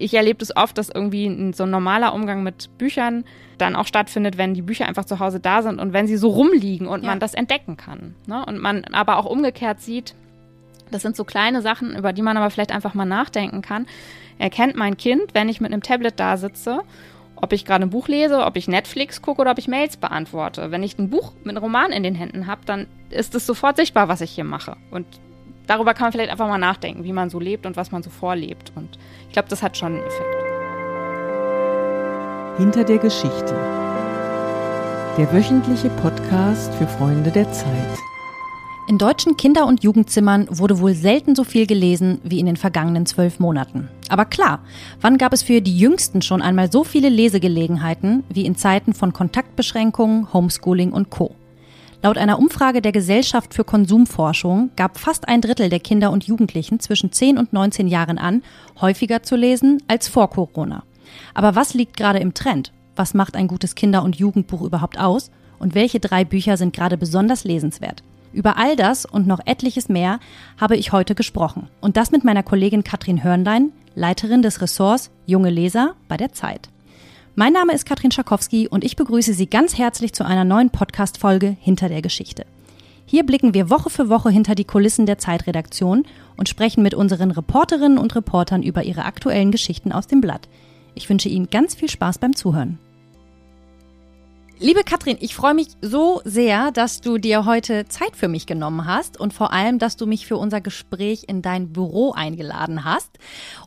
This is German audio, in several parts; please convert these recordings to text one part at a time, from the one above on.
ich erlebe das oft, dass irgendwie so ein normaler Umgang mit Büchern dann auch stattfindet, wenn die Bücher einfach zu Hause da sind und wenn sie so rumliegen und ja. man das entdecken kann. Ne? Und man aber auch umgekehrt sieht, das sind so kleine Sachen, über die man aber vielleicht einfach mal nachdenken kann. Erkennt mein Kind, wenn ich mit einem Tablet da sitze, ob ich gerade ein Buch lese, ob ich Netflix gucke oder ob ich Mails beantworte. Wenn ich ein Buch mit einem Roman in den Händen habe, dann ist es sofort sichtbar, was ich hier mache. Und darüber kann man vielleicht einfach mal nachdenken, wie man so lebt und was man so vorlebt. Und ich glaube, das hat schon einen Effekt. Hinter der Geschichte. Der wöchentliche Podcast für Freunde der Zeit. In deutschen Kinder- und Jugendzimmern wurde wohl selten so viel gelesen wie in den vergangenen zwölf Monaten. Aber klar, wann gab es für die Jüngsten schon einmal so viele Lesegelegenheiten wie in Zeiten von Kontaktbeschränkungen, Homeschooling und Co. Laut einer Umfrage der Gesellschaft für Konsumforschung gab fast ein Drittel der Kinder und Jugendlichen zwischen 10 und 19 Jahren an, häufiger zu lesen als vor Corona. Aber was liegt gerade im Trend? Was macht ein gutes Kinder- und Jugendbuch überhaupt aus? Und welche drei Bücher sind gerade besonders lesenswert? Über all das und noch etliches mehr habe ich heute gesprochen. Und das mit meiner Kollegin Katrin Hörnlein, Leiterin des Ressorts Junge Leser bei der Zeit. Mein Name ist Katrin Schakowski und ich begrüße Sie ganz herzlich zu einer neuen Podcast-Folge Hinter der Geschichte. Hier blicken wir Woche für Woche hinter die Kulissen der Zeitredaktion und sprechen mit unseren Reporterinnen und Reportern über ihre aktuellen Geschichten aus dem Blatt. Ich wünsche Ihnen ganz viel Spaß beim Zuhören. Liebe Katrin, ich freue mich so sehr, dass du dir heute Zeit für mich genommen hast und vor allem, dass du mich für unser Gespräch in dein Büro eingeladen hast.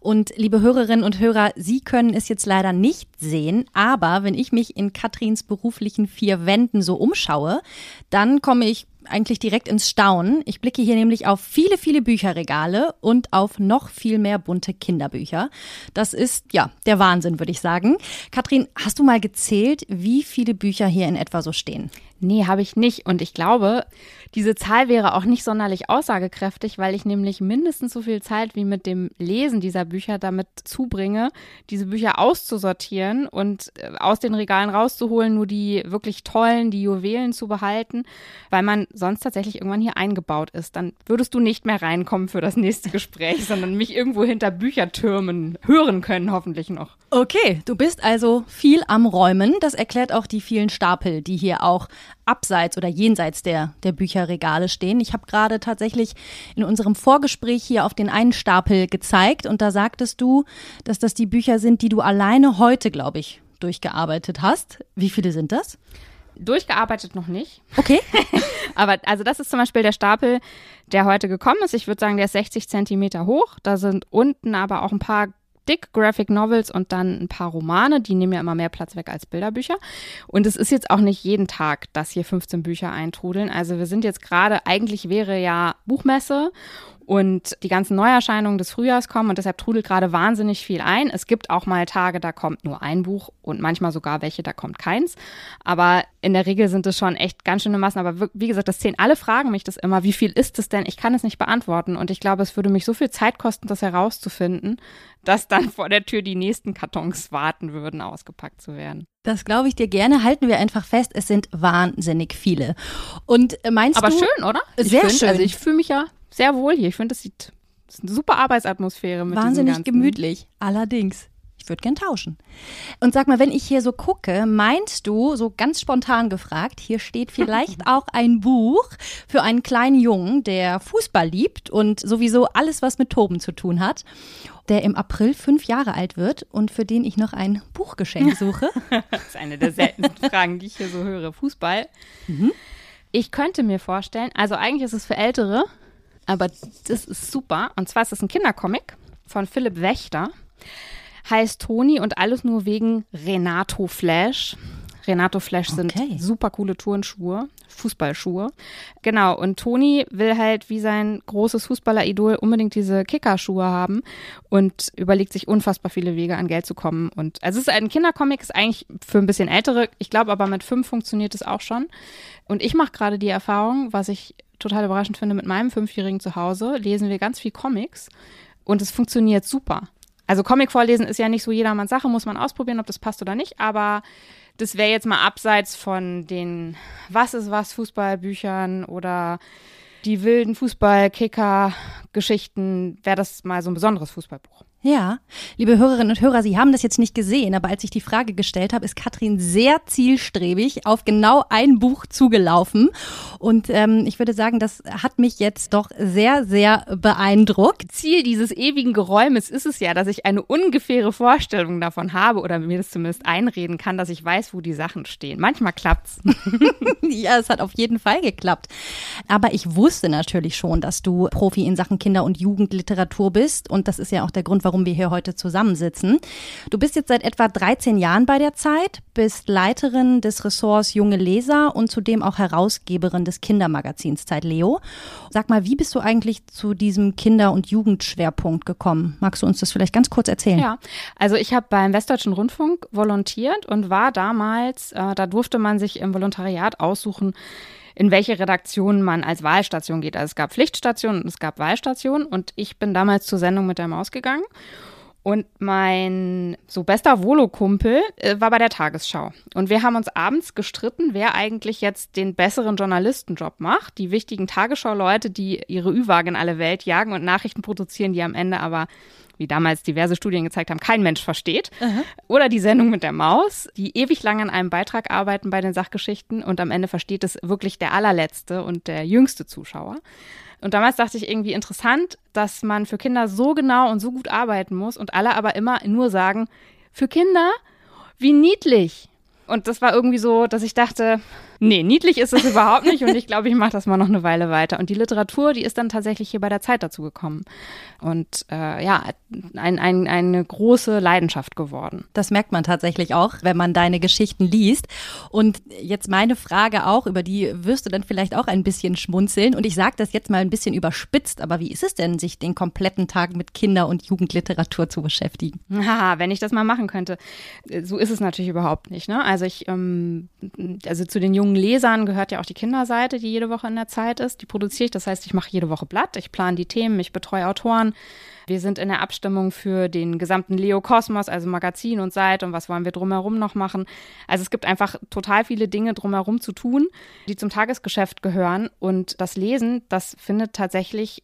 Und liebe Hörerinnen und Hörer, Sie können es jetzt leider nicht sehen, aber wenn ich mich in Katrins beruflichen vier Wänden so umschaue, dann komme ich eigentlich direkt ins Staunen. Ich blicke hier nämlich auf viele, viele Bücherregale und auf noch viel mehr bunte Kinderbücher. Das ist ja der Wahnsinn, würde ich sagen. Katrin, hast du mal gezählt, wie viele Bücher hier in etwa so stehen? Nee, habe ich nicht. Und ich glaube, diese Zahl wäre auch nicht sonderlich aussagekräftig, weil ich nämlich mindestens so viel Zeit wie mit dem Lesen dieser Bücher damit zubringe, diese Bücher auszusortieren und äh, aus den Regalen rauszuholen, nur die wirklich tollen, die Juwelen zu behalten, weil man sonst tatsächlich irgendwann hier eingebaut ist. Dann würdest du nicht mehr reinkommen für das nächste Gespräch, sondern mich irgendwo hinter Büchertürmen hören können, hoffentlich noch. Okay, du bist also viel am Räumen. Das erklärt auch die vielen Stapel, die hier auch abseits oder jenseits der, der Bücherregale stehen. Ich habe gerade tatsächlich in unserem Vorgespräch hier auf den einen Stapel gezeigt und da sagtest du, dass das die Bücher sind, die du alleine heute, glaube ich, durchgearbeitet hast. Wie viele sind das? Durchgearbeitet noch nicht. Okay. aber also das ist zum Beispiel der Stapel, der heute gekommen ist. Ich würde sagen, der ist 60 Zentimeter hoch. Da sind unten aber auch ein paar dick Graphic Novels und dann ein paar Romane. Die nehmen ja immer mehr Platz weg als Bilderbücher. Und es ist jetzt auch nicht jeden Tag, dass hier 15 Bücher eintrudeln. Also wir sind jetzt gerade, eigentlich wäre ja Buchmesse und die ganzen Neuerscheinungen des Frühjahrs kommen und deshalb trudelt gerade wahnsinnig viel ein. Es gibt auch mal Tage, da kommt nur ein Buch und manchmal sogar welche, da kommt keins. Aber in der Regel sind es schon echt ganz schöne Massen. Aber wie gesagt, das zählen alle fragen mich das immer. Wie viel ist es denn? Ich kann es nicht beantworten und ich glaube, es würde mich so viel Zeit kosten, das herauszufinden, dass dann vor der Tür die nächsten Kartons warten würden, ausgepackt zu werden. Das glaube ich dir gerne. Halten wir einfach fest, es sind wahnsinnig viele. Und äh, meinst Aber du? Aber schön, oder? Sehr find, schön. Also ich fühle mich ja sehr wohl hier. Ich finde, das sieht das ist eine super Arbeitsatmosphäre mit Wahnsinnig gemütlich. Allerdings. Ich würde gern tauschen. Und sag mal, wenn ich hier so gucke, meinst du, so ganz spontan gefragt, hier steht vielleicht auch ein Buch für einen kleinen Jungen, der Fußball liebt und sowieso alles, was mit Toben zu tun hat, der im April fünf Jahre alt wird und für den ich noch ein Buchgeschenk suche? das ist eine der seltensten Fragen, die ich hier so höre. Fußball. Mhm. Ich könnte mir vorstellen, also eigentlich ist es für Ältere, aber das ist super. Und zwar ist es ein Kindercomic von Philipp Wächter. Heißt Toni und alles nur wegen Renato Flash. Renato Flash sind okay. super coole Turnschuhe, Fußballschuhe. Genau, und Toni will halt wie sein großes Fußballer-Idol unbedingt diese Kickerschuhe haben und überlegt sich unfassbar viele Wege an Geld zu kommen. Und also es ist ein Kindercomic, ist eigentlich für ein bisschen ältere. Ich glaube aber mit fünf funktioniert es auch schon. Und ich mache gerade die Erfahrung, was ich total überraschend finde, mit meinem Fünfjährigen zu Hause lesen wir ganz viel Comics und es funktioniert super. Also Comic vorlesen ist ja nicht so jedermanns Sache, muss man ausprobieren, ob das passt oder nicht, aber das wäre jetzt mal abseits von den Was ist was Fußballbüchern oder die wilden Fußballkicker-Geschichten, wäre das mal so ein besonderes Fußballbuch. Ja, liebe Hörerinnen und Hörer, Sie haben das jetzt nicht gesehen, aber als ich die Frage gestellt habe, ist Katrin sehr zielstrebig auf genau ein Buch zugelaufen. Und ähm, ich würde sagen, das hat mich jetzt doch sehr, sehr beeindruckt. Ziel dieses ewigen Geräumes ist es ja, dass ich eine ungefähre Vorstellung davon habe oder mir das zumindest einreden kann, dass ich weiß, wo die Sachen stehen. Manchmal klappt's. ja, es hat auf jeden Fall geklappt. Aber ich wusste natürlich schon, dass du Profi in Sachen Kinder- und Jugendliteratur bist. Und das ist ja auch der Grund, warum wir hier heute zusammensitzen. Du bist jetzt seit etwa 13 Jahren bei der Zeit, bist Leiterin des Ressorts Junge Leser und zudem auch Herausgeberin des Kindermagazins Zeit Leo. Sag mal, wie bist du eigentlich zu diesem Kinder- und Jugendschwerpunkt gekommen? Magst du uns das vielleicht ganz kurz erzählen? Ja, also ich habe beim Westdeutschen Rundfunk volontiert und war damals, äh, da durfte man sich im Volontariat aussuchen, in welche Redaktion man als Wahlstation geht. Also es gab Pflichtstationen und es gab Wahlstationen und ich bin damals zur Sendung mit der Maus gegangen. Und mein so bester Volo-Kumpel äh, war bei der Tagesschau. Und wir haben uns abends gestritten, wer eigentlich jetzt den besseren Journalistenjob macht. Die wichtigen Tagesschau-Leute, die ihre Ü-Wagen in alle Welt jagen und Nachrichten produzieren, die am Ende aber wie damals diverse Studien gezeigt haben, kein Mensch versteht. Aha. Oder die Sendung mit der Maus, die ewig lang an einem Beitrag arbeiten bei den Sachgeschichten und am Ende versteht es wirklich der allerletzte und der jüngste Zuschauer. Und damals dachte ich irgendwie interessant, dass man für Kinder so genau und so gut arbeiten muss und alle aber immer nur sagen, für Kinder, wie niedlich. Und das war irgendwie so, dass ich dachte, Nee, niedlich ist es überhaupt nicht und ich glaube, ich mache das mal noch eine Weile weiter. Und die Literatur, die ist dann tatsächlich hier bei der Zeit dazu gekommen. Und äh, ja, ein, ein, eine große Leidenschaft geworden. Das merkt man tatsächlich auch, wenn man deine Geschichten liest. Und jetzt meine Frage auch, über die wirst du dann vielleicht auch ein bisschen schmunzeln. Und ich sage das jetzt mal ein bisschen überspitzt, aber wie ist es denn, sich den kompletten Tag mit Kinder- und Jugendliteratur zu beschäftigen? Haha, wenn ich das mal machen könnte. So ist es natürlich überhaupt nicht. Ne? Also ich, ähm, also zu den jungen jungen Lesern gehört ja auch die Kinderseite, die jede Woche in der Zeit ist. Die produziere ich. Das heißt, ich mache jede Woche Blatt, ich plane die Themen, ich betreue Autoren. Wir sind in der Abstimmung für den gesamten Leo Kosmos, also Magazin und Seite und was wollen wir drumherum noch machen. Also es gibt einfach total viele Dinge drumherum zu tun, die zum Tagesgeschäft gehören. Und das Lesen, das findet tatsächlich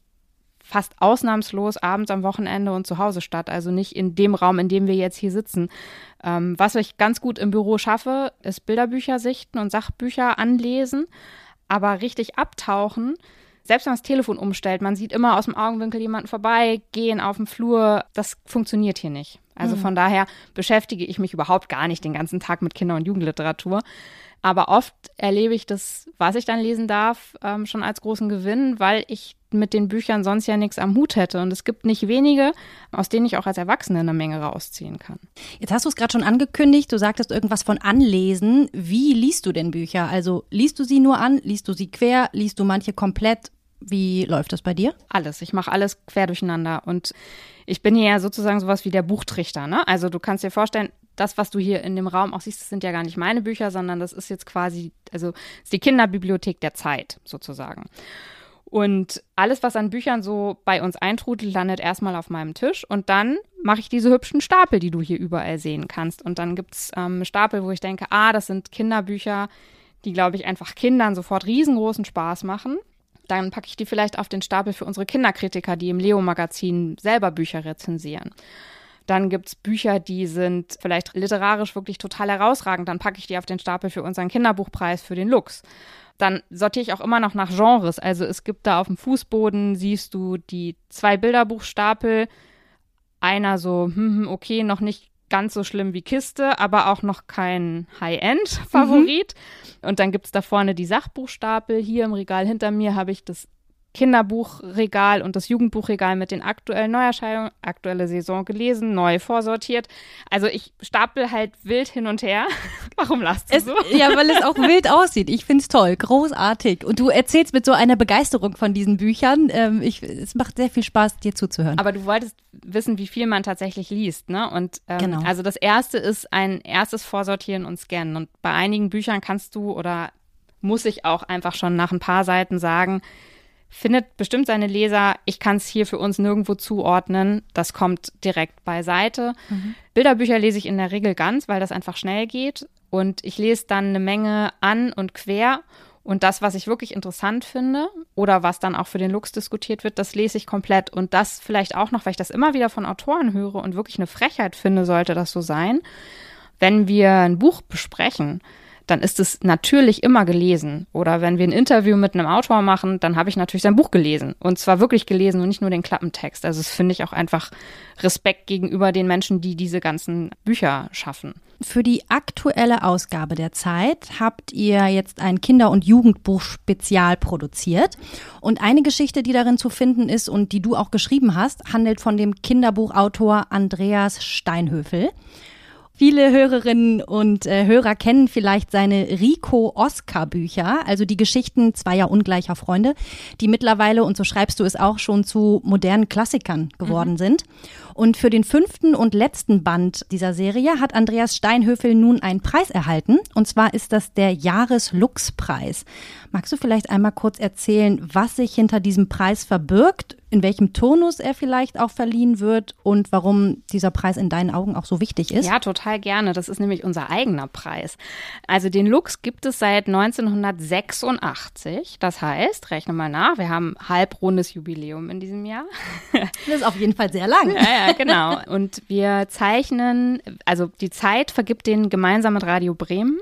fast ausnahmslos abends am Wochenende und zu Hause statt. Also nicht in dem Raum, in dem wir jetzt hier sitzen. Ähm, was ich ganz gut im Büro schaffe, ist Bilderbücher sichten und Sachbücher anlesen. Aber richtig abtauchen, selbst wenn man das Telefon umstellt, man sieht immer aus dem Augenwinkel jemanden vorbeigehen auf dem Flur. Das funktioniert hier nicht. Also mhm. von daher beschäftige ich mich überhaupt gar nicht den ganzen Tag mit Kinder- und Jugendliteratur. Aber oft erlebe ich das, was ich dann lesen darf, ähm, schon als großen Gewinn, weil ich mit den Büchern sonst ja nichts am Hut hätte. Und es gibt nicht wenige, aus denen ich auch als Erwachsene eine Menge rausziehen kann. Jetzt hast du es gerade schon angekündigt, du sagtest irgendwas von Anlesen. Wie liest du denn Bücher? Also liest du sie nur an, liest du sie quer, liest du manche komplett? Wie läuft das bei dir? Alles. Ich mache alles quer durcheinander. Und ich bin hier ja sozusagen sowas wie der Buchtrichter. Ne? Also du kannst dir vorstellen, das, was du hier in dem Raum auch siehst, das sind ja gar nicht meine Bücher, sondern das ist jetzt quasi, also ist die Kinderbibliothek der Zeit sozusagen. Und alles, was an Büchern so bei uns eintrudelt, landet erstmal auf meinem Tisch und dann mache ich diese hübschen Stapel, die du hier überall sehen kannst. Und dann gibt es ähm, Stapel, wo ich denke, ah, das sind Kinderbücher, die, glaube ich, einfach Kindern sofort riesengroßen Spaß machen. Dann packe ich die vielleicht auf den Stapel für unsere Kinderkritiker, die im Leo-Magazin selber Bücher rezensieren. Dann gibt es Bücher, die sind vielleicht literarisch wirklich total herausragend. Dann packe ich die auf den Stapel für unseren Kinderbuchpreis für den Lux. Dann sortiere ich auch immer noch nach Genres. Also es gibt da auf dem Fußboden, siehst du die zwei Bilderbuchstapel. Einer so, hm, hm okay, noch nicht ganz so schlimm wie Kiste, aber auch noch kein High-End-Favorit. Mhm. Und dann gibt es da vorne die Sachbuchstapel. Hier im Regal hinter mir habe ich das Kinderbuchregal und das Jugendbuchregal mit den aktuellen Neuerscheinungen, aktuelle Saison gelesen, neu vorsortiert. Also ich stapel halt wild hin und her. Warum lasst du es, so? Ja, weil es auch wild aussieht. Ich find's toll, großartig. Und du erzählst mit so einer Begeisterung von diesen Büchern. Ähm, ich, es macht sehr viel Spaß, dir zuzuhören. Aber du wolltest wissen, wie viel man tatsächlich liest, ne? Und ähm, genau. also das erste ist ein erstes Vorsortieren und Scannen. Und bei einigen Büchern kannst du oder muss ich auch einfach schon nach ein paar Seiten sagen, findet bestimmt seine Leser, ich kann es hier für uns nirgendwo zuordnen. Das kommt direkt beiseite. Mhm. Bilderbücher lese ich in der Regel ganz, weil das einfach schnell geht. Und ich lese dann eine Menge an und quer Und das, was ich wirklich interessant finde oder was dann auch für den Lux diskutiert wird, das lese ich komplett. Und das vielleicht auch noch, weil ich das immer wieder von Autoren höre und wirklich eine Frechheit finde, sollte das so sein. Wenn wir ein Buch besprechen, dann ist es natürlich immer gelesen. Oder wenn wir ein Interview mit einem Autor machen, dann habe ich natürlich sein Buch gelesen. Und zwar wirklich gelesen und nicht nur den Klappentext. Also das finde ich auch einfach Respekt gegenüber den Menschen, die diese ganzen Bücher schaffen. Für die aktuelle Ausgabe der Zeit habt ihr jetzt ein Kinder- und Jugendbuch spezial produziert. Und eine Geschichte, die darin zu finden ist und die du auch geschrieben hast, handelt von dem Kinderbuchautor Andreas Steinhöfel. Viele Hörerinnen und äh, Hörer kennen vielleicht seine Rico-Oscar-Bücher, also die Geschichten zweier ungleicher Freunde, die mittlerweile, und so schreibst du es auch, schon zu modernen Klassikern geworden mhm. sind. Und für den fünften und letzten Band dieser Serie hat Andreas Steinhöfel nun einen Preis erhalten. Und zwar ist das der Jahreslux-Preis. Magst du vielleicht einmal kurz erzählen, was sich hinter diesem Preis verbirgt, in welchem Turnus er vielleicht auch verliehen wird und warum dieser Preis in deinen Augen auch so wichtig ist? Ja, total gerne. Das ist nämlich unser eigener Preis. Also den Lux gibt es seit 1986. Das heißt, rechne mal nach, wir haben halbrundes Jubiläum in diesem Jahr. Das ist auf jeden Fall sehr lang. Ja, ja, genau. Und wir zeichnen, also die Zeit vergibt den gemeinsam mit Radio Bremen.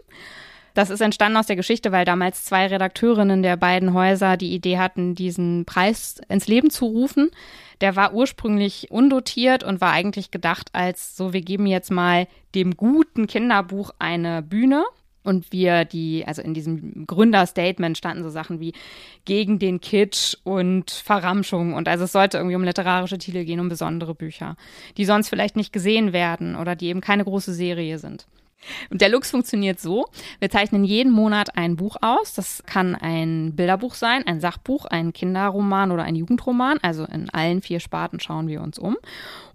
Das ist entstanden aus der Geschichte, weil damals zwei Redakteurinnen der beiden Häuser die Idee hatten, diesen Preis ins Leben zu rufen. Der war ursprünglich undotiert und war eigentlich gedacht als so, wir geben jetzt mal dem guten Kinderbuch eine Bühne. Und wir die, also in diesem Gründerstatement standen so Sachen wie gegen den Kitsch und Verramschung. Und also es sollte irgendwie um literarische Titel gehen, um besondere Bücher, die sonst vielleicht nicht gesehen werden oder die eben keine große Serie sind. Und der Lux funktioniert so. Wir zeichnen jeden Monat ein Buch aus. Das kann ein Bilderbuch sein, ein Sachbuch, ein Kinderroman oder ein Jugendroman. Also in allen vier Sparten schauen wir uns um.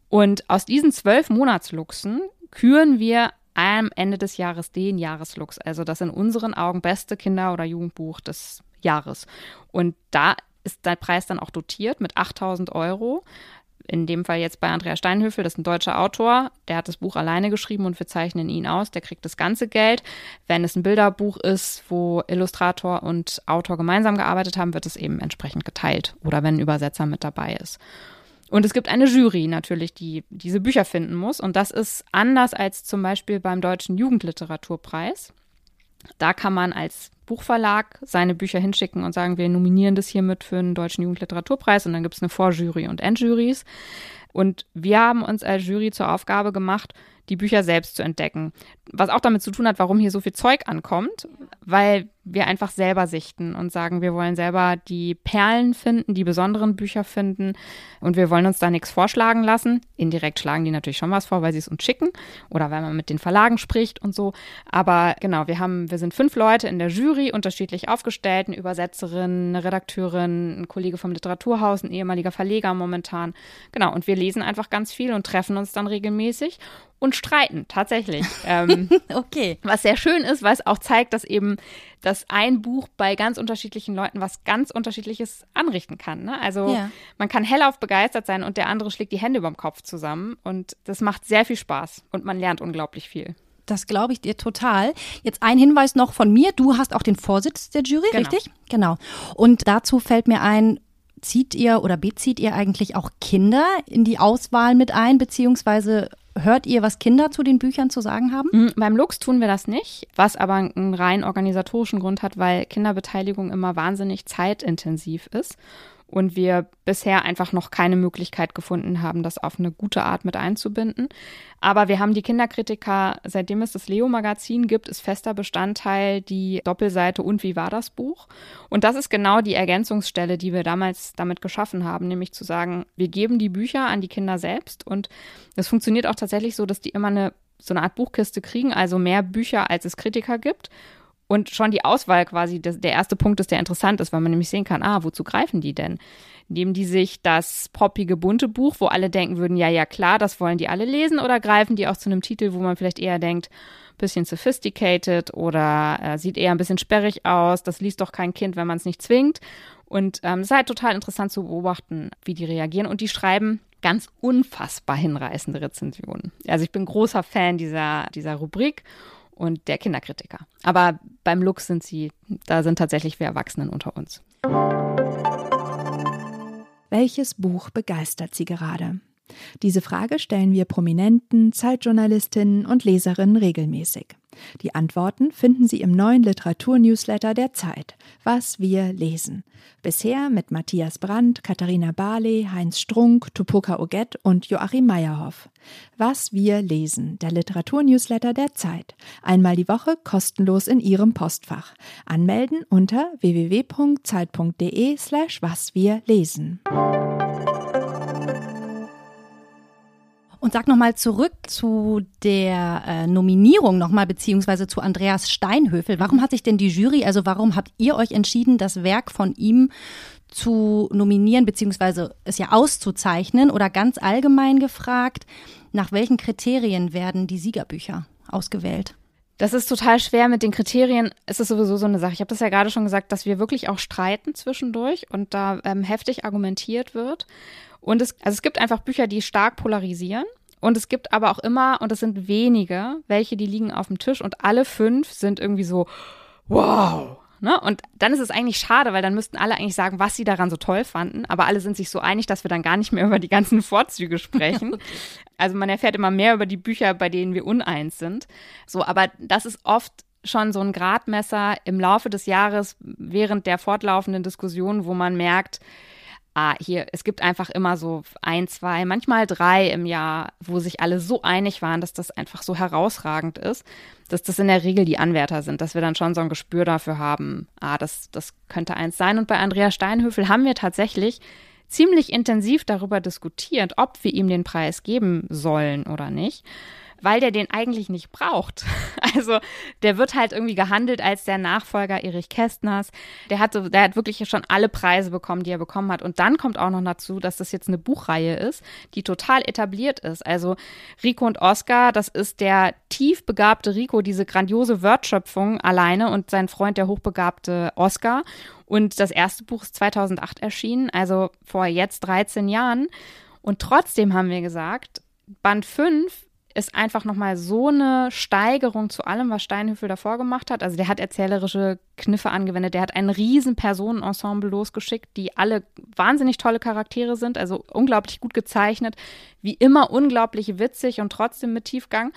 Und aus diesen zwölf Monatsluxen küren wir am Ende des Jahres den Jahreslux. Also das in unseren Augen beste Kinder- oder Jugendbuch des Jahres. Und da ist der Preis dann auch dotiert mit 8000 Euro in dem Fall jetzt bei Andrea Steinhöfel, das ist ein deutscher Autor, der hat das Buch alleine geschrieben und wir zeichnen ihn aus, der kriegt das ganze Geld. Wenn es ein Bilderbuch ist, wo Illustrator und Autor gemeinsam gearbeitet haben, wird es eben entsprechend geteilt oder wenn ein Übersetzer mit dabei ist. Und es gibt eine Jury natürlich, die diese Bücher finden muss. Und das ist anders als zum Beispiel beim Deutschen Jugendliteraturpreis. Da kann man als Buchverlag seine Bücher hinschicken und sagen, wir nominieren das hiermit für einen deutschen Jugendliteraturpreis und dann gibt es eine Vorjury und Endjuries. Und wir haben uns als Jury zur Aufgabe gemacht, die Bücher selbst zu entdecken. Was auch damit zu tun hat, warum hier so viel Zeug ankommt, weil wir einfach selber sichten und sagen, wir wollen selber die Perlen finden, die besonderen Bücher finden und wir wollen uns da nichts vorschlagen lassen. Indirekt schlagen die natürlich schon was vor, weil sie es uns schicken oder weil man mit den Verlagen spricht und so. Aber genau, wir haben, wir sind fünf Leute in der Jury, unterschiedlich aufgestellt, eine Übersetzerin, eine Redakteurin, ein Kollege vom Literaturhaus, ein ehemaliger Verleger momentan. Genau, und wir lesen einfach ganz viel und treffen uns dann regelmäßig und streiten, tatsächlich. ähm, okay. Was sehr schön ist, weil es auch zeigt, dass eben dass ein Buch bei ganz unterschiedlichen Leuten was ganz Unterschiedliches anrichten kann. Ne? Also ja. man kann hellauf begeistert sein und der andere schlägt die Hände über dem Kopf zusammen und das macht sehr viel Spaß und man lernt unglaublich viel. Das glaube ich dir total. Jetzt ein Hinweis noch von mir. Du hast auch den Vorsitz der Jury, genau. richtig? Genau. Und dazu fällt mir ein, zieht ihr oder bezieht ihr eigentlich auch Kinder in die Auswahl mit ein, beziehungsweise Hört ihr, was Kinder zu den Büchern zu sagen haben? Mhm, beim Lux tun wir das nicht, was aber einen rein organisatorischen Grund hat, weil Kinderbeteiligung immer wahnsinnig zeitintensiv ist und wir bisher einfach noch keine Möglichkeit gefunden haben, das auf eine gute Art mit einzubinden. Aber wir haben die Kinderkritiker, seitdem es das Leo-Magazin gibt, ist fester Bestandteil die Doppelseite und wie war das Buch? Und das ist genau die Ergänzungsstelle, die wir damals damit geschaffen haben, nämlich zu sagen, wir geben die Bücher an die Kinder selbst und es funktioniert auch tatsächlich so, dass die immer eine so eine Art Buchkiste kriegen, also mehr Bücher, als es Kritiker gibt. Und schon die Auswahl quasi das, der erste Punkt ist, der interessant ist, weil man nämlich sehen kann, ah, wozu greifen die denn? Nehmen die sich das poppige bunte Buch, wo alle denken würden, ja, ja, klar, das wollen die alle lesen, oder greifen die auch zu einem Titel, wo man vielleicht eher denkt, bisschen sophisticated oder äh, sieht eher ein bisschen sperrig aus, das liest doch kein Kind, wenn man es nicht zwingt. Und ähm, es ist halt total interessant zu beobachten, wie die reagieren. Und die schreiben ganz unfassbar hinreißende Rezensionen. Also ich bin großer Fan dieser, dieser Rubrik und der Kinderkritiker. Aber beim Lux sind sie, da sind tatsächlich wir Erwachsenen unter uns. Welches Buch begeistert Sie gerade? Diese Frage stellen wir Prominenten, Zeitjournalistinnen und Leserinnen regelmäßig. Die Antworten finden Sie im neuen Literaturnewsletter der Zeit, Was wir lesen. Bisher mit Matthias Brandt, Katharina Barley, Heinz Strunk, Tupoka Oget und Joachim Meyerhoff. Was wir lesen, der Literaturnewsletter der Zeit. Einmal die Woche kostenlos in Ihrem Postfach. Anmelden unter www.zeit.de slash was wir lesen. Und sag nochmal zurück zu der äh, Nominierung nochmal, beziehungsweise zu Andreas Steinhöfel. Warum hat sich denn die Jury, also warum habt ihr euch entschieden, das Werk von ihm zu nominieren, beziehungsweise es ja auszuzeichnen? Oder ganz allgemein gefragt, nach welchen Kriterien werden die Siegerbücher ausgewählt? Das ist total schwer mit den Kriterien. Es ist sowieso so eine Sache. Ich habe das ja gerade schon gesagt, dass wir wirklich auch streiten zwischendurch und da ähm, heftig argumentiert wird. Und es, also es gibt einfach Bücher, die stark polarisieren. Und es gibt aber auch immer, und es sind wenige, welche, die liegen auf dem Tisch und alle fünf sind irgendwie so, wow. Ne? Und dann ist es eigentlich schade, weil dann müssten alle eigentlich sagen, was sie daran so toll fanden. Aber alle sind sich so einig, dass wir dann gar nicht mehr über die ganzen Vorzüge sprechen. okay. Also man erfährt immer mehr über die Bücher, bei denen wir uneins sind. So, aber das ist oft schon so ein Gradmesser im Laufe des Jahres während der fortlaufenden Diskussion, wo man merkt, ah, hier, es gibt einfach immer so ein, zwei, manchmal drei im Jahr, wo sich alle so einig waren, dass das einfach so herausragend ist, dass das in der Regel die Anwärter sind, dass wir dann schon so ein Gespür dafür haben, ah, das, das könnte eins sein. Und bei Andrea Steinhöfel haben wir tatsächlich ziemlich intensiv darüber diskutiert, ob wir ihm den Preis geben sollen oder nicht weil der den eigentlich nicht braucht. Also der wird halt irgendwie gehandelt als der Nachfolger Erich Kästners. Der hat, so, der hat wirklich schon alle Preise bekommen, die er bekommen hat. Und dann kommt auch noch dazu, dass das jetzt eine Buchreihe ist, die total etabliert ist. Also Rico und Oscar, das ist der tief begabte Rico, diese grandiose Wortschöpfung alleine und sein Freund, der hochbegabte Oscar. Und das erste Buch ist 2008 erschienen, also vor jetzt 13 Jahren. Und trotzdem haben wir gesagt, Band 5 ist einfach nochmal so eine Steigerung zu allem, was Steinhöfel davor gemacht hat. Also der hat erzählerische Kniffe angewendet, der hat ein riesen Personenensemble losgeschickt, die alle wahnsinnig tolle Charaktere sind, also unglaublich gut gezeichnet, wie immer unglaublich witzig und trotzdem mit Tiefgang.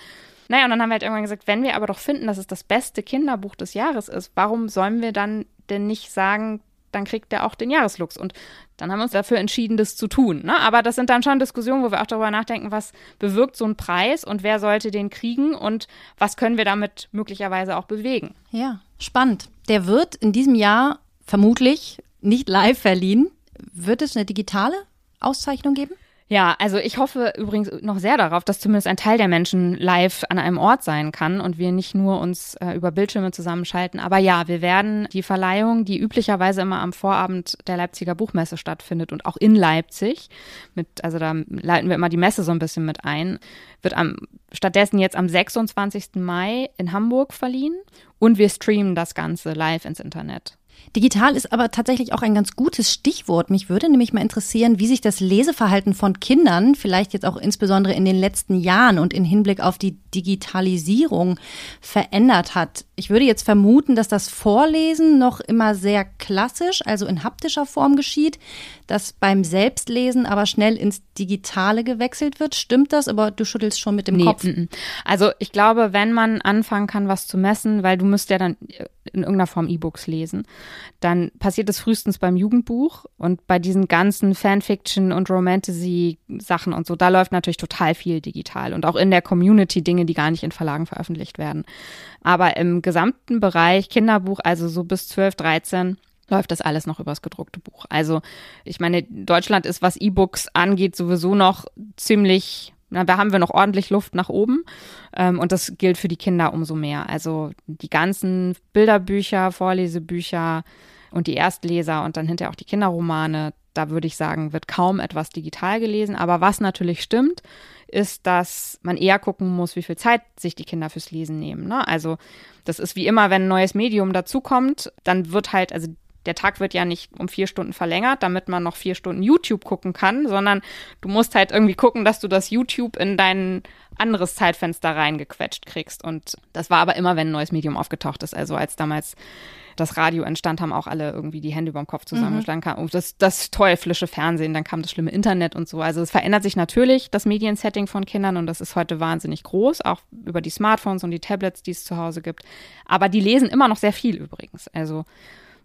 Naja, und dann haben wir halt irgendwann gesagt, wenn wir aber doch finden, dass es das beste Kinderbuch des Jahres ist, warum sollen wir dann denn nicht sagen, dann kriegt der auch den Jahreslux. Und dann haben wir uns dafür entschieden, das zu tun. Ne? Aber das sind dann schon Diskussionen, wo wir auch darüber nachdenken, was bewirkt so ein Preis und wer sollte den kriegen und was können wir damit möglicherweise auch bewegen. Ja, spannend. Der wird in diesem Jahr vermutlich nicht live verliehen. Wird es eine digitale Auszeichnung geben? Ja, also ich hoffe übrigens noch sehr darauf, dass zumindest ein Teil der Menschen live an einem Ort sein kann und wir nicht nur uns äh, über Bildschirme zusammenschalten. Aber ja, wir werden die Verleihung, die üblicherweise immer am Vorabend der Leipziger Buchmesse stattfindet und auch in Leipzig, mit, also da leiten wir immer die Messe so ein bisschen mit ein, wird am, stattdessen jetzt am 26. Mai in Hamburg verliehen und wir streamen das Ganze live ins Internet. Digital ist aber tatsächlich auch ein ganz gutes Stichwort. Mich würde nämlich mal interessieren, wie sich das Leseverhalten von Kindern, vielleicht jetzt auch insbesondere in den letzten Jahren und in Hinblick auf die Digitalisierung verändert hat. Ich würde jetzt vermuten, dass das Vorlesen noch immer sehr klassisch, also in haptischer Form geschieht, dass beim Selbstlesen aber schnell ins Digitale gewechselt wird. Stimmt das? Aber du schüttelst schon mit dem nee, Kopf. Also ich glaube, wenn man anfangen kann, was zu messen, weil du müsst ja dann in irgendeiner Form E-Books lesen, dann passiert es frühestens beim Jugendbuch und bei diesen ganzen Fanfiction und Romantasy-Sachen und so, da läuft natürlich total viel digital und auch in der Community Dinge, die gar nicht in Verlagen veröffentlicht werden. Aber im gesamten Bereich Kinderbuch, also so bis 12, 13, läuft das alles noch übers gedruckte Buch. Also ich meine, Deutschland ist, was E-Books angeht, sowieso noch ziemlich, na, da haben wir noch ordentlich Luft nach oben. Ähm, und das gilt für die Kinder umso mehr. Also die ganzen Bilderbücher, Vorlesebücher und die Erstleser und dann hinterher auch die Kinderromane, da würde ich sagen, wird kaum etwas digital gelesen. Aber was natürlich stimmt, ist, dass man eher gucken muss, wie viel Zeit sich die Kinder fürs Lesen nehmen. Ne? Also das ist wie immer, wenn ein neues Medium dazukommt, dann wird halt, also der Tag wird ja nicht um vier Stunden verlängert, damit man noch vier Stunden YouTube gucken kann, sondern du musst halt irgendwie gucken, dass du das YouTube in dein anderes Zeitfenster reingequetscht kriegst. Und das war aber immer, wenn ein neues Medium aufgetaucht ist. Also als damals das Radio entstand, haben auch alle irgendwie die Hände über dem Kopf zusammengeschlagen. Mhm. Das, das teuflische Fernsehen, dann kam das schlimme Internet und so. Also es verändert sich natürlich das Mediensetting von Kindern und das ist heute wahnsinnig groß, auch über die Smartphones und die Tablets, die es zu Hause gibt. Aber die lesen immer noch sehr viel übrigens. Also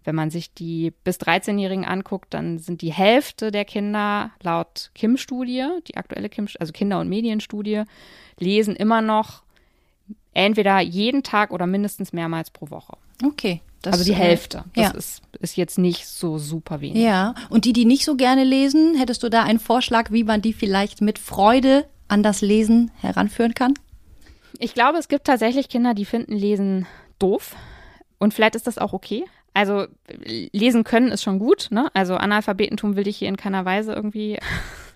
wenn man sich die bis 13-Jährigen anguckt, dann sind die Hälfte der Kinder laut Kim-Studie, die aktuelle Kim, also Kinder- und Medienstudie, lesen immer noch entweder jeden Tag oder mindestens mehrmals pro Woche. Okay. Das, also die äh, Hälfte. Das ja. ist, ist jetzt nicht so super wenig. Ja. Und die, die nicht so gerne lesen, hättest du da einen Vorschlag, wie man die vielleicht mit Freude an das Lesen heranführen kann? Ich glaube, es gibt tatsächlich Kinder, die finden Lesen doof. Und vielleicht ist das auch okay also lesen können ist schon gut, ne? Also Analphabetentum will ich hier in keiner Weise irgendwie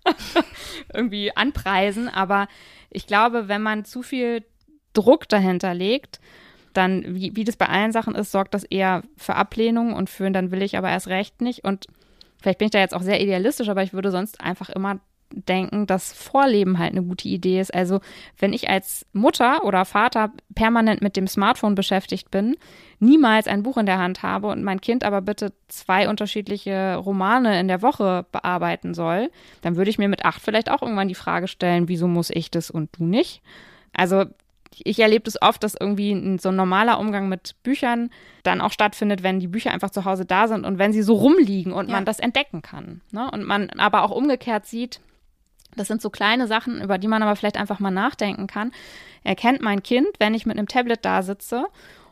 irgendwie anpreisen, aber ich glaube, wenn man zu viel Druck dahinter legt, dann, wie, wie das bei allen Sachen ist, sorgt das eher für Ablehnung und für, dann will ich aber erst recht nicht. Und vielleicht bin ich da jetzt auch sehr idealistisch, aber ich würde sonst einfach immer denken, dass Vorleben halt eine gute Idee ist. Also wenn ich als Mutter oder Vater permanent mit dem Smartphone beschäftigt bin, niemals ein Buch in der Hand habe und mein Kind aber bitte zwei unterschiedliche Romane in der Woche bearbeiten soll, dann würde ich mir mit acht vielleicht auch irgendwann die Frage stellen, wieso muss ich das und du nicht? Also ich erlebe es das oft, dass irgendwie so ein normaler Umgang mit Büchern dann auch stattfindet, wenn die Bücher einfach zu Hause da sind und wenn sie so rumliegen und ja. man das entdecken kann. Ne? Und man aber auch umgekehrt sieht, das sind so kleine Sachen, über die man aber vielleicht einfach mal nachdenken kann. Erkennt mein Kind, wenn ich mit einem Tablet da sitze,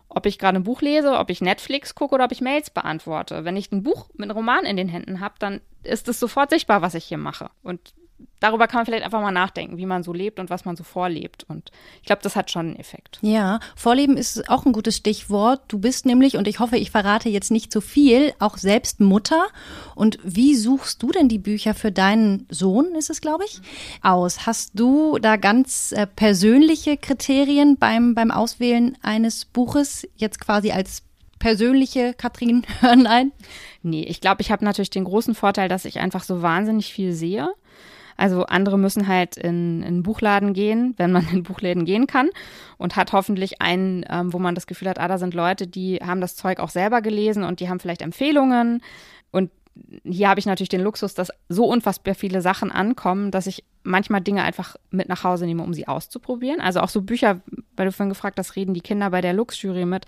ob ich gerade ein Buch lese, ob ich Netflix gucke oder ob ich Mails beantworte. Wenn ich ein Buch mit einem Roman in den Händen habe, dann ist es sofort sichtbar, was ich hier mache. Und darüber kann man vielleicht einfach mal nachdenken, wie man so lebt und was man so vorlebt. Und ich glaube, das hat schon einen Effekt. Ja, Vorleben ist auch ein gutes Stichwort. Du bist nämlich, und ich hoffe, ich verrate jetzt nicht zu viel, auch selbst Mutter. Und wie suchst du denn die Bücher für deinen Sohn, ist es, glaube ich, aus? Hast du da ganz äh, persönliche Kriterien beim, beim Auswählen eines Buches, jetzt quasi als persönliche Katrin Hörnlein? Nee, ich glaube, ich habe natürlich den großen Vorteil, dass ich einfach so wahnsinnig viel sehe. Also andere müssen halt in, in Buchladen gehen, wenn man in Buchläden gehen kann und hat hoffentlich einen, ähm, wo man das Gefühl hat, ah, da sind Leute, die haben das Zeug auch selber gelesen und die haben vielleicht Empfehlungen. Und hier habe ich natürlich den Luxus, dass so unfassbar viele Sachen ankommen, dass ich manchmal Dinge einfach mit nach Hause nehme, um sie auszuprobieren. Also auch so Bücher, weil du vorhin gefragt hast, reden die Kinder bei der Lux-Jury mit.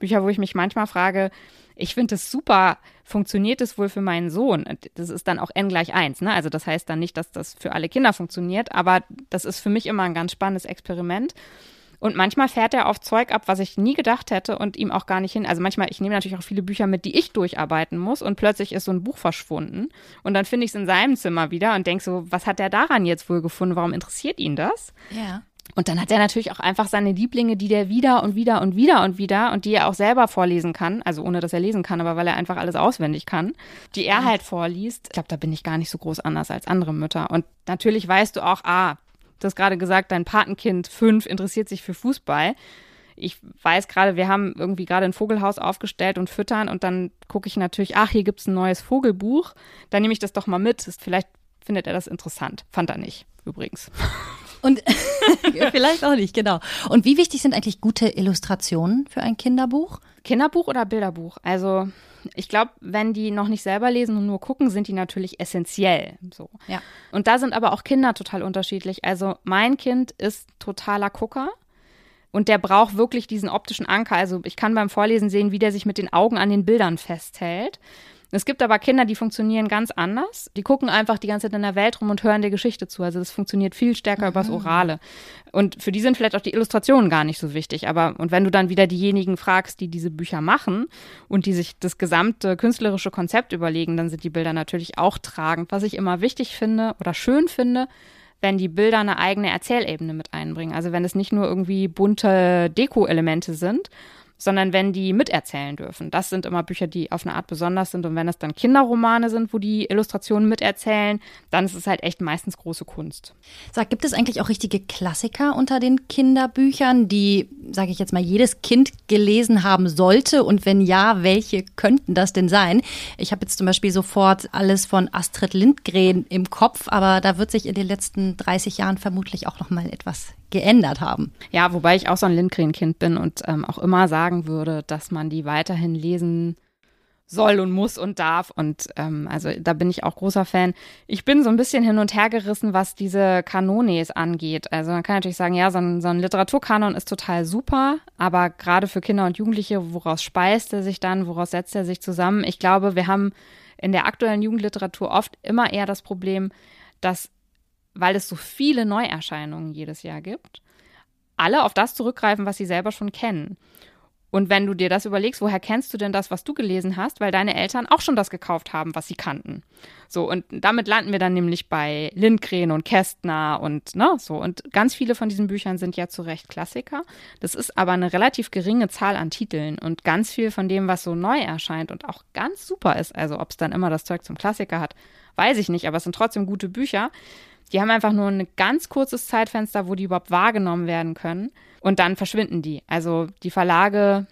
Bücher, wo ich mich manchmal frage, ich finde es super, funktioniert es wohl für meinen Sohn? Das ist dann auch n gleich eins, ne? Also das heißt dann nicht, dass das für alle Kinder funktioniert, aber das ist für mich immer ein ganz spannendes Experiment. Und manchmal fährt er auf Zeug ab, was ich nie gedacht hätte und ihm auch gar nicht hin. Also manchmal, ich nehme natürlich auch viele Bücher mit, die ich durcharbeiten muss und plötzlich ist so ein Buch verschwunden. Und dann finde ich es in seinem Zimmer wieder und denke so, was hat er daran jetzt wohl gefunden? Warum interessiert ihn das? Ja. Und dann hat er natürlich auch einfach seine Lieblinge, die der wieder und wieder und wieder und wieder und die er auch selber vorlesen kann, also ohne dass er lesen kann, aber weil er einfach alles auswendig kann, die er halt vorliest. Ich glaube, da bin ich gar nicht so groß anders als andere Mütter. Und natürlich weißt du auch, ah, du hast gerade gesagt, dein Patenkind fünf interessiert sich für Fußball. Ich weiß gerade, wir haben irgendwie gerade ein Vogelhaus aufgestellt und füttern und dann gucke ich natürlich, ach, hier gibt es ein neues Vogelbuch. Dann nehme ich das doch mal mit. Vielleicht findet er das interessant. Fand er nicht, übrigens. Und vielleicht auch nicht, genau. Und wie wichtig sind eigentlich gute Illustrationen für ein Kinderbuch? Kinderbuch oder Bilderbuch? Also ich glaube, wenn die noch nicht selber lesen und nur gucken, sind die natürlich essentiell. So. Ja. Und da sind aber auch Kinder total unterschiedlich. Also mein Kind ist totaler Gucker. Und der braucht wirklich diesen optischen Anker. Also ich kann beim Vorlesen sehen, wie der sich mit den Augen an den Bildern festhält. Es gibt aber Kinder, die funktionieren ganz anders. Die gucken einfach die ganze Zeit in der Welt rum und hören der Geschichte zu. Also das funktioniert viel stärker mhm. übers Orale. Und für die sind vielleicht auch die Illustrationen gar nicht so wichtig. Aber und wenn du dann wieder diejenigen fragst, die diese Bücher machen und die sich das gesamte künstlerische Konzept überlegen, dann sind die Bilder natürlich auch tragend. Was ich immer wichtig finde oder schön finde, wenn die Bilder eine eigene Erzählebene mit einbringen. Also wenn es nicht nur irgendwie bunte Deko-Elemente sind, sondern wenn die miterzählen dürfen. Das sind immer Bücher, die auf eine Art besonders sind. Und wenn es dann Kinderromane sind, wo die Illustrationen miterzählen, dann ist es halt echt meistens große Kunst. Sag, gibt es eigentlich auch richtige Klassiker unter den Kinderbüchern, die, sage ich jetzt mal, jedes Kind gelesen haben sollte? Und wenn ja, welche könnten das denn sein? Ich habe jetzt zum Beispiel sofort alles von Astrid Lindgren im Kopf, aber da wird sich in den letzten 30 Jahren vermutlich auch noch mal etwas geändert haben. Ja, wobei ich auch so ein Lindgren-Kind bin und ähm, auch immer sagen würde, dass man die weiterhin lesen soll und muss und darf. Und ähm, also da bin ich auch großer Fan. Ich bin so ein bisschen hin und her gerissen, was diese Kanones angeht. Also man kann natürlich sagen, ja, so ein, so ein Literaturkanon ist total super, aber gerade für Kinder und Jugendliche, woraus speist er sich dann, woraus setzt er sich zusammen? Ich glaube, wir haben in der aktuellen Jugendliteratur oft immer eher das Problem, dass weil es so viele Neuerscheinungen jedes Jahr gibt, alle auf das zurückgreifen, was sie selber schon kennen. Und wenn du dir das überlegst, woher kennst du denn das, was du gelesen hast, weil deine Eltern auch schon das gekauft haben, was sie kannten. So, und damit landen wir dann nämlich bei Lindgren und Kästner und ne, so. Und ganz viele von diesen Büchern sind ja zu Recht Klassiker. Das ist aber eine relativ geringe Zahl an Titeln und ganz viel von dem, was so neu erscheint und auch ganz super ist, also ob es dann immer das Zeug zum Klassiker hat, weiß ich nicht, aber es sind trotzdem gute Bücher die haben einfach nur ein ganz kurzes Zeitfenster, wo die überhaupt wahrgenommen werden können. Und dann verschwinden die. Also die Verlage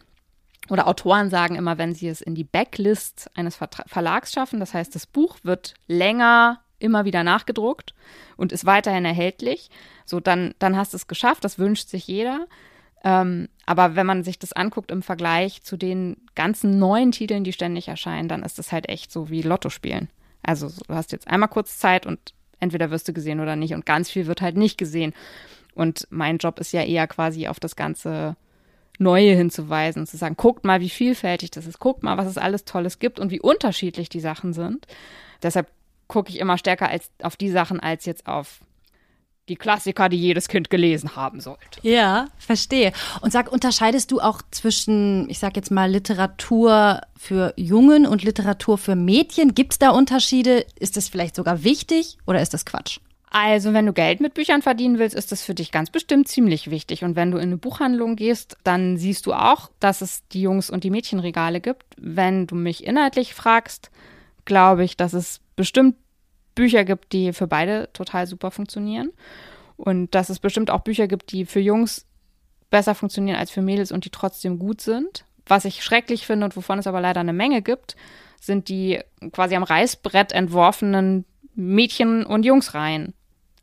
oder Autoren sagen immer, wenn sie es in die Backlist eines Verlags schaffen, das heißt, das Buch wird länger immer wieder nachgedruckt und ist weiterhin erhältlich, so dann, dann hast du es geschafft, das wünscht sich jeder. Ähm, aber wenn man sich das anguckt im Vergleich zu den ganzen neuen Titeln, die ständig erscheinen, dann ist das halt echt so wie Lotto spielen. Also du hast jetzt einmal kurz Zeit und entweder wirst du gesehen oder nicht. Und ganz viel wird halt nicht gesehen. Und mein Job ist ja eher quasi auf das ganze Neue hinzuweisen, zu sagen, guckt mal, wie vielfältig das ist, guckt mal, was es alles Tolles gibt und wie unterschiedlich die Sachen sind. Deshalb gucke ich immer stärker als auf die Sachen als jetzt auf die Klassiker, die jedes Kind gelesen haben sollte. Ja, verstehe. Und sag, unterscheidest du auch zwischen, ich sag jetzt mal, Literatur für Jungen und Literatur für Mädchen? Gibt es da Unterschiede? Ist das vielleicht sogar wichtig oder ist das Quatsch? Also, wenn du Geld mit Büchern verdienen willst, ist das für dich ganz bestimmt ziemlich wichtig. Und wenn du in eine Buchhandlung gehst, dann siehst du auch, dass es die Jungs- und die Mädchenregale gibt. Wenn du mich inhaltlich fragst, glaube ich, dass es bestimmt Bücher gibt, die für beide total super funktionieren. Und dass es bestimmt auch Bücher gibt, die für Jungs besser funktionieren als für Mädels und die trotzdem gut sind. Was ich schrecklich finde und wovon es aber leider eine Menge gibt, sind die quasi am Reißbrett entworfenen Mädchen- und Jungsreihen.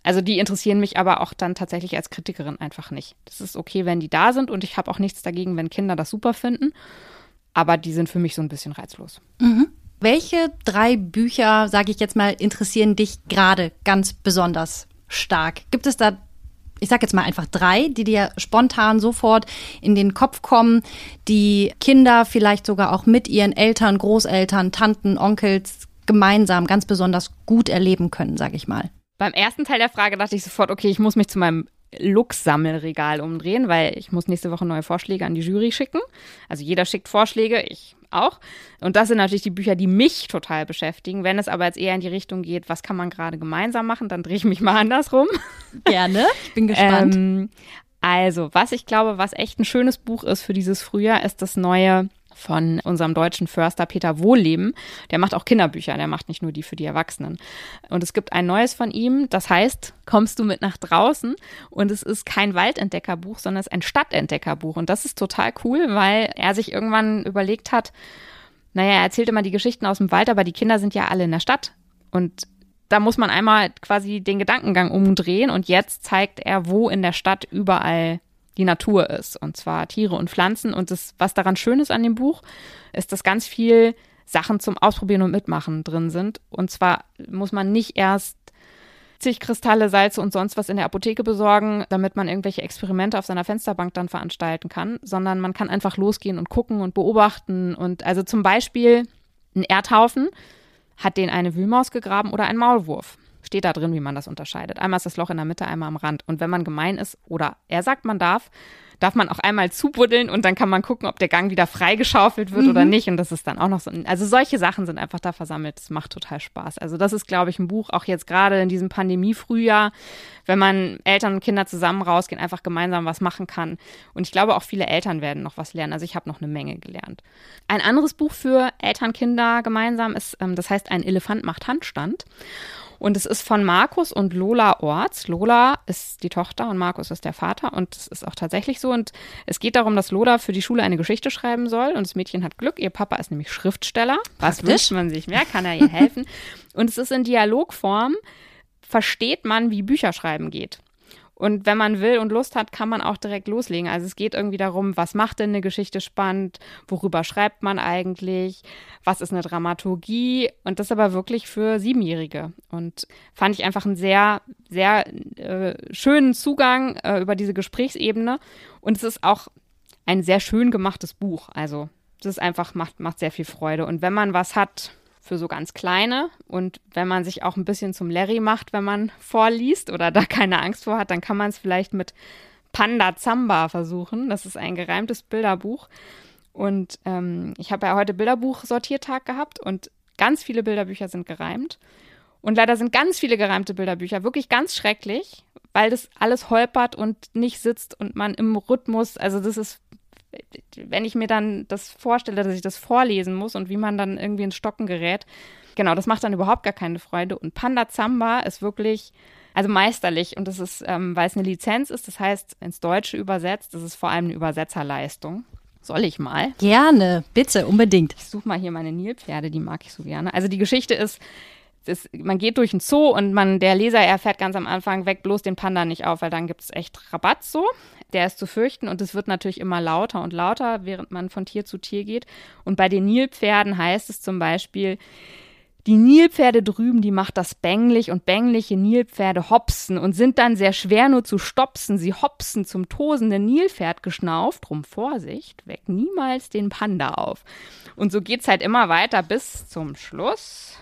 Also die interessieren mich aber auch dann tatsächlich als Kritikerin einfach nicht. Das ist okay, wenn die da sind und ich habe auch nichts dagegen, wenn Kinder das super finden. Aber die sind für mich so ein bisschen reizlos. Mhm. Welche drei Bücher, sage ich jetzt mal, interessieren dich gerade ganz besonders stark? Gibt es da, ich sage jetzt mal einfach drei, die dir spontan sofort in den Kopf kommen, die Kinder vielleicht sogar auch mit ihren Eltern, Großeltern, Tanten, Onkels gemeinsam ganz besonders gut erleben können, sage ich mal? Beim ersten Teil der Frage dachte ich sofort, okay, ich muss mich zu meinem Lux-Sammelregal umdrehen, weil ich muss nächste Woche neue Vorschläge an die Jury schicken. Also jeder schickt Vorschläge, ich auch. Und das sind natürlich die Bücher, die mich total beschäftigen. Wenn es aber jetzt eher in die Richtung geht, was kann man gerade gemeinsam machen, dann drehe ich mich mal andersrum. Gerne, ich bin gespannt. ähm, also, was ich glaube, was echt ein schönes Buch ist für dieses Frühjahr, ist das neue von unserem deutschen Förster Peter Wohlleben. Der macht auch Kinderbücher, der macht nicht nur die für die Erwachsenen. Und es gibt ein neues von ihm, das heißt, kommst du mit nach draußen? Und es ist kein Waldentdeckerbuch, sondern es ist ein Stadtentdeckerbuch. Und das ist total cool, weil er sich irgendwann überlegt hat, naja, er erzählt immer die Geschichten aus dem Wald, aber die Kinder sind ja alle in der Stadt. Und da muss man einmal quasi den Gedankengang umdrehen und jetzt zeigt er, wo in der Stadt überall die Natur ist, und zwar Tiere und Pflanzen. Und das, was daran schön ist an dem Buch, ist, dass ganz viel Sachen zum Ausprobieren und Mitmachen drin sind. Und zwar muss man nicht erst zig Kristalle, Salze und sonst was in der Apotheke besorgen, damit man irgendwelche Experimente auf seiner Fensterbank dann veranstalten kann, sondern man kann einfach losgehen und gucken und beobachten. Und also zum Beispiel ein Erdhaufen hat den eine Wühlmaus gegraben oder ein Maulwurf. Steht da drin, wie man das unterscheidet. Einmal ist das Loch in der Mitte, einmal am Rand. Und wenn man gemein ist oder er sagt, man darf, darf man auch einmal zubuddeln und dann kann man gucken, ob der Gang wieder freigeschaufelt wird mhm. oder nicht. Und das ist dann auch noch so. Also solche Sachen sind einfach da versammelt. Das macht total Spaß. Also das ist, glaube ich, ein Buch, auch jetzt gerade in diesem Pandemie-Frühjahr, wenn man Eltern und Kinder zusammen rausgehen, einfach gemeinsam was machen kann. Und ich glaube, auch viele Eltern werden noch was lernen. Also ich habe noch eine Menge gelernt. Ein anderes Buch für Eltern, Kinder gemeinsam ist, ähm, das heißt, ein Elefant macht Handstand. Und es ist von Markus und Lola Orts. Lola ist die Tochter und Markus ist der Vater. Und es ist auch tatsächlich so. Und es geht darum, dass Lola für die Schule eine Geschichte schreiben soll. Und das Mädchen hat Glück. Ihr Papa ist nämlich Schriftsteller. Was wünscht man sich mehr? Kann er ihr helfen? und es ist in Dialogform. Versteht man, wie Bücherschreiben geht. Und wenn man will und Lust hat, kann man auch direkt loslegen. Also es geht irgendwie darum, was macht denn eine Geschichte spannend? Worüber schreibt man eigentlich? Was ist eine Dramaturgie? Und das aber wirklich für Siebenjährige. Und fand ich einfach einen sehr, sehr äh, schönen Zugang äh, über diese Gesprächsebene. Und es ist auch ein sehr schön gemachtes Buch. Also das ist einfach, macht, macht sehr viel Freude. Und wenn man was hat, für so ganz kleine. Und wenn man sich auch ein bisschen zum Larry macht, wenn man vorliest oder da keine Angst vor hat, dann kann man es vielleicht mit Panda Zamba versuchen. Das ist ein gereimtes Bilderbuch. Und ähm, ich habe ja heute Bilderbuch-Sortiertag gehabt und ganz viele Bilderbücher sind gereimt. Und leider sind ganz viele gereimte Bilderbücher wirklich ganz schrecklich, weil das alles holpert und nicht sitzt und man im Rhythmus, also das ist wenn ich mir dann das vorstelle, dass ich das vorlesen muss und wie man dann irgendwie ins Stocken gerät, genau, das macht dann überhaupt gar keine Freude. Und Panda Zamba ist wirklich, also meisterlich und das ist, ähm, weil es eine Lizenz ist, das heißt ins Deutsche übersetzt, das ist vor allem eine Übersetzerleistung. Soll ich mal? Gerne, bitte, unbedingt. Ich suche mal hier meine Nilpferde, die mag ich so gerne. Also die Geschichte ist, das, man geht durch einen Zoo und man, der Leser erfährt ganz am Anfang, weg bloß den Panda nicht auf, weil dann gibt es echt Rabatt so der ist zu fürchten und es wird natürlich immer lauter und lauter, während man von Tier zu Tier geht. Und bei den Nilpferden heißt es zum Beispiel, die Nilpferde drüben, die macht das bänglich und bängliche Nilpferde hopsen und sind dann sehr schwer nur zu stopsen. Sie hopsen zum tosenden Nilpferd geschnauft. Drum Vorsicht, weck niemals den Panda auf. Und so geht's halt immer weiter bis zum Schluss.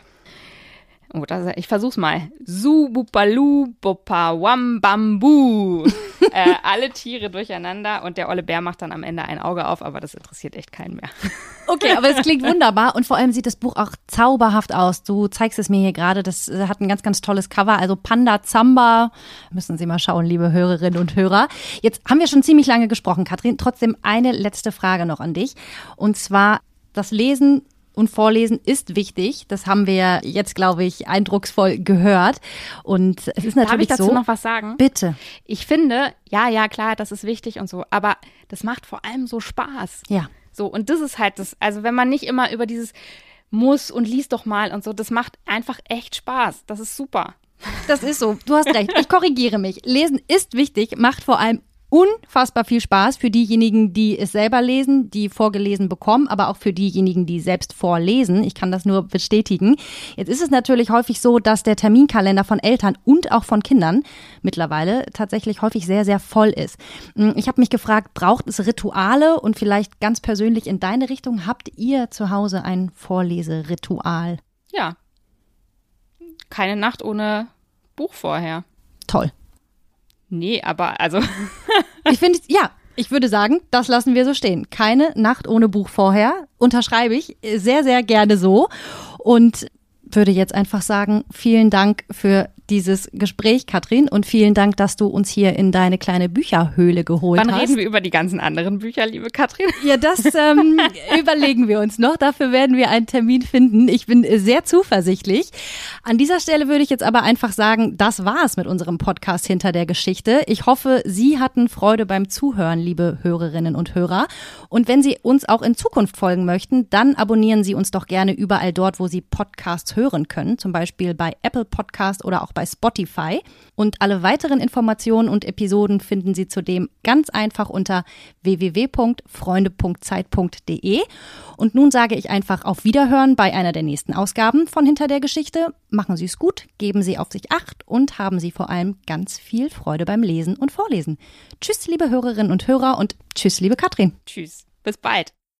Oh, das, ich versuch's mal. Subupalu wam bambu. äh, alle Tiere durcheinander und der olle Bär macht dann am Ende ein Auge auf, aber das interessiert echt keinen mehr. Okay, aber es klingt wunderbar und vor allem sieht das Buch auch zauberhaft aus. Du zeigst es mir hier gerade. Das äh, hat ein ganz, ganz tolles Cover. Also Panda Zamba. Müssen Sie mal schauen, liebe Hörerinnen und Hörer. Jetzt haben wir schon ziemlich lange gesprochen, Katrin. Trotzdem eine letzte Frage noch an dich. Und zwar das Lesen und Vorlesen ist wichtig. Das haben wir jetzt, glaube ich, eindrucksvoll gehört. Und es ist natürlich Darf ich dazu so, noch was sagen? Bitte. Ich finde, ja, ja, klar, das ist wichtig und so, aber das macht vor allem so Spaß. Ja. So, und das ist halt das, also wenn man nicht immer über dieses muss und liest doch mal und so, das macht einfach echt Spaß. Das ist super. Das ist so. Du hast recht. Ich korrigiere mich. Lesen ist wichtig, macht vor allem unfassbar viel Spaß für diejenigen, die es selber lesen, die vorgelesen bekommen, aber auch für diejenigen, die selbst vorlesen. Ich kann das nur bestätigen. Jetzt ist es natürlich häufig so, dass der Terminkalender von Eltern und auch von Kindern mittlerweile tatsächlich häufig sehr, sehr voll ist. Hm, ich habe mich gefragt, braucht es Rituale und vielleicht ganz persönlich in deine Richtung, habt ihr zu Hause ein Vorleseritual? Ja. Keine Nacht ohne Buch vorher. Toll. Nee, aber also. ich finde, ja, ich würde sagen, das lassen wir so stehen. Keine Nacht ohne Buch vorher. Unterschreibe ich sehr, sehr gerne so. Und würde jetzt einfach sagen, vielen Dank für dieses Gespräch, Katrin, und vielen Dank, dass du uns hier in deine kleine Bücherhöhle geholt Wann hast. Wann reden wir über die ganzen anderen Bücher, liebe Katrin? Ja, das ähm, überlegen wir uns noch. Dafür werden wir einen Termin finden. Ich bin sehr zuversichtlich. An dieser Stelle würde ich jetzt aber einfach sagen, das war es mit unserem Podcast hinter der Geschichte. Ich hoffe, Sie hatten Freude beim Zuhören, liebe Hörerinnen und Hörer. Und wenn Sie uns auch in Zukunft folgen möchten, dann abonnieren Sie uns doch gerne überall dort, wo Sie Podcasts hören können, zum Beispiel bei Apple Podcast oder auch bei Spotify. Und alle weiteren Informationen und Episoden finden Sie zudem ganz einfach unter www.freunde.zeit.de. Und nun sage ich einfach auf Wiederhören bei einer der nächsten Ausgaben von Hinter der Geschichte. Machen Sie es gut, geben Sie auf sich Acht und haben Sie vor allem ganz viel Freude beim Lesen und Vorlesen. Tschüss, liebe Hörerinnen und Hörer und tschüss, liebe Katrin. Tschüss. Bis bald.